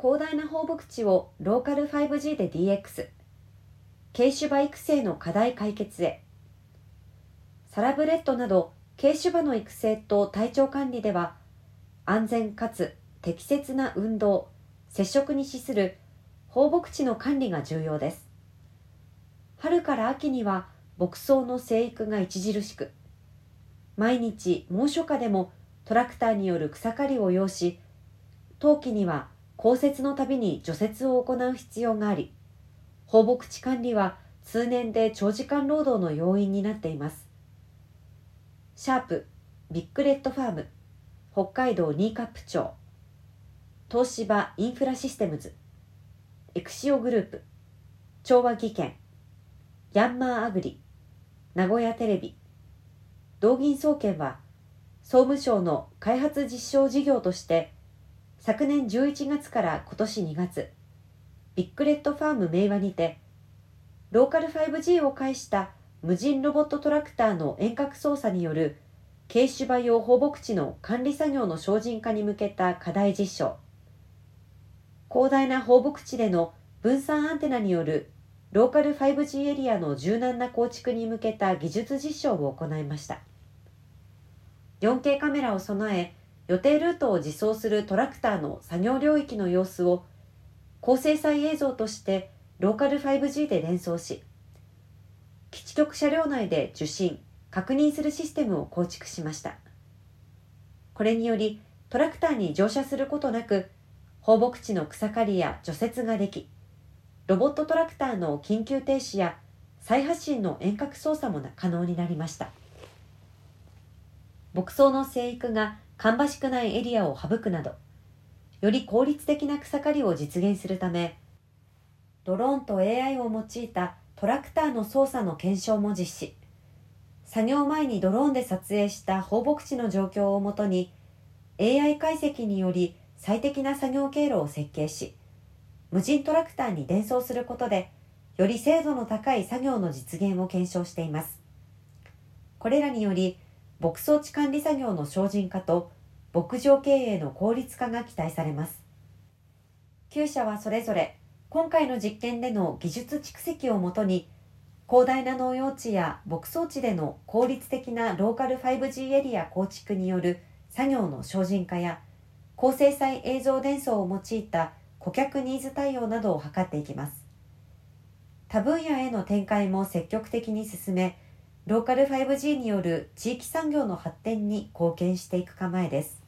広大な放牧地をローカル 5G で DX 軽種馬育成の課題解決へ。サラブレッドなど軽種馬の育成と体調管理では安全かつ適切な運動接触に資する放牧地の管理が重要です。春から秋には牧草の生育が著しく毎日猛暑下でもトラクターによる草刈りを要し冬季には降雪のたびに除雪を行う必要があり放牧地管理は通年で長時間労働の要因になっています。シャープビッグレッドファーム北海道新カップ町東芝インフラシステムズエクシオグループ調和技研ヤンマーアグリ名古屋テレビ道銀総研は総務省の開発実証事業として昨年11月から今年2月ビッグレッドファーム明和にてローカル 5G を介した無人ロボットトラクターの遠隔操作による軽種馬用放牧地の管理作業の精進化に向けた課題実証。広大な放牧地での分散アンテナによるローカル 5G エリアの柔軟な構築に向けた技術実証を行いました。4K カメラを備え予定ルートを自走するトラクターの作業領域の様子を高精細映像としてローカル 5G で連想し基地局車両内で受信確認するシステムを構築しました。これによりトラクターに乗車することなく放牧地の草刈りや除雪ができロボットトラクターの緊急停止や再発進の遠隔操作も可能になりました。牧草の生育が芳しくないエリアを省くなどより効率的な草刈りを実現するためドローンと AI を用いたトラクターの操作の検証も実施。作業前にドローンで撮影した放牧地の状況をもとに AI 解析により最適な作業経路を設計し無人トラクターに伝送することでより精度の高い作業の実現を検証しています。これらにより牧草地管理作業の精進化と牧場経営の効率化が期待されます。9社はそれぞれ今回の実験での技術蓄積をもとに広大な農用地や牧草地での効率的なローカル 5G エリア構築による作業の精進化や高精細映像伝送を用いた顧客ニーズ対応などを図っていきます。他分野への展開も積極的に進めローカル 5G による地域産業の発展に貢献していく構えです。